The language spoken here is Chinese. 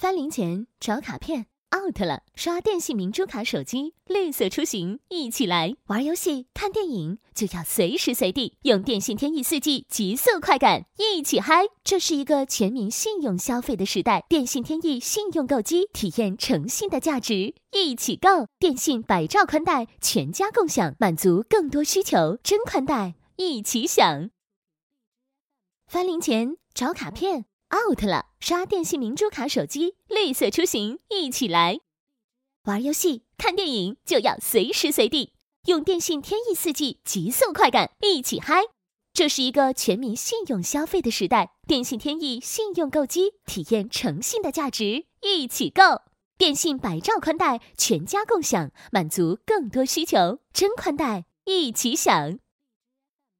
翻零钱找卡片 out 了，刷电信明珠卡手机绿色出行一起来，玩游戏看电影就要随时随地用电信天翼四 G 极速快感一起嗨。这是一个全民信用消费的时代，电信天翼信用购机体验诚信的价值，一起购电信百兆宽带全家共享，满足更多需求，真宽带一起享。翻零钱找卡片 out 了，刷电信明珠卡手机绿色出行一起来，玩游戏看电影就要随时随地用电信天翼四 G 极速快感一起嗨。这是一个全民信用消费的时代，电信天翼信用购机体验诚信的价值，一起购电信百兆宽带全家共享，满足更多需求，真宽带一起享。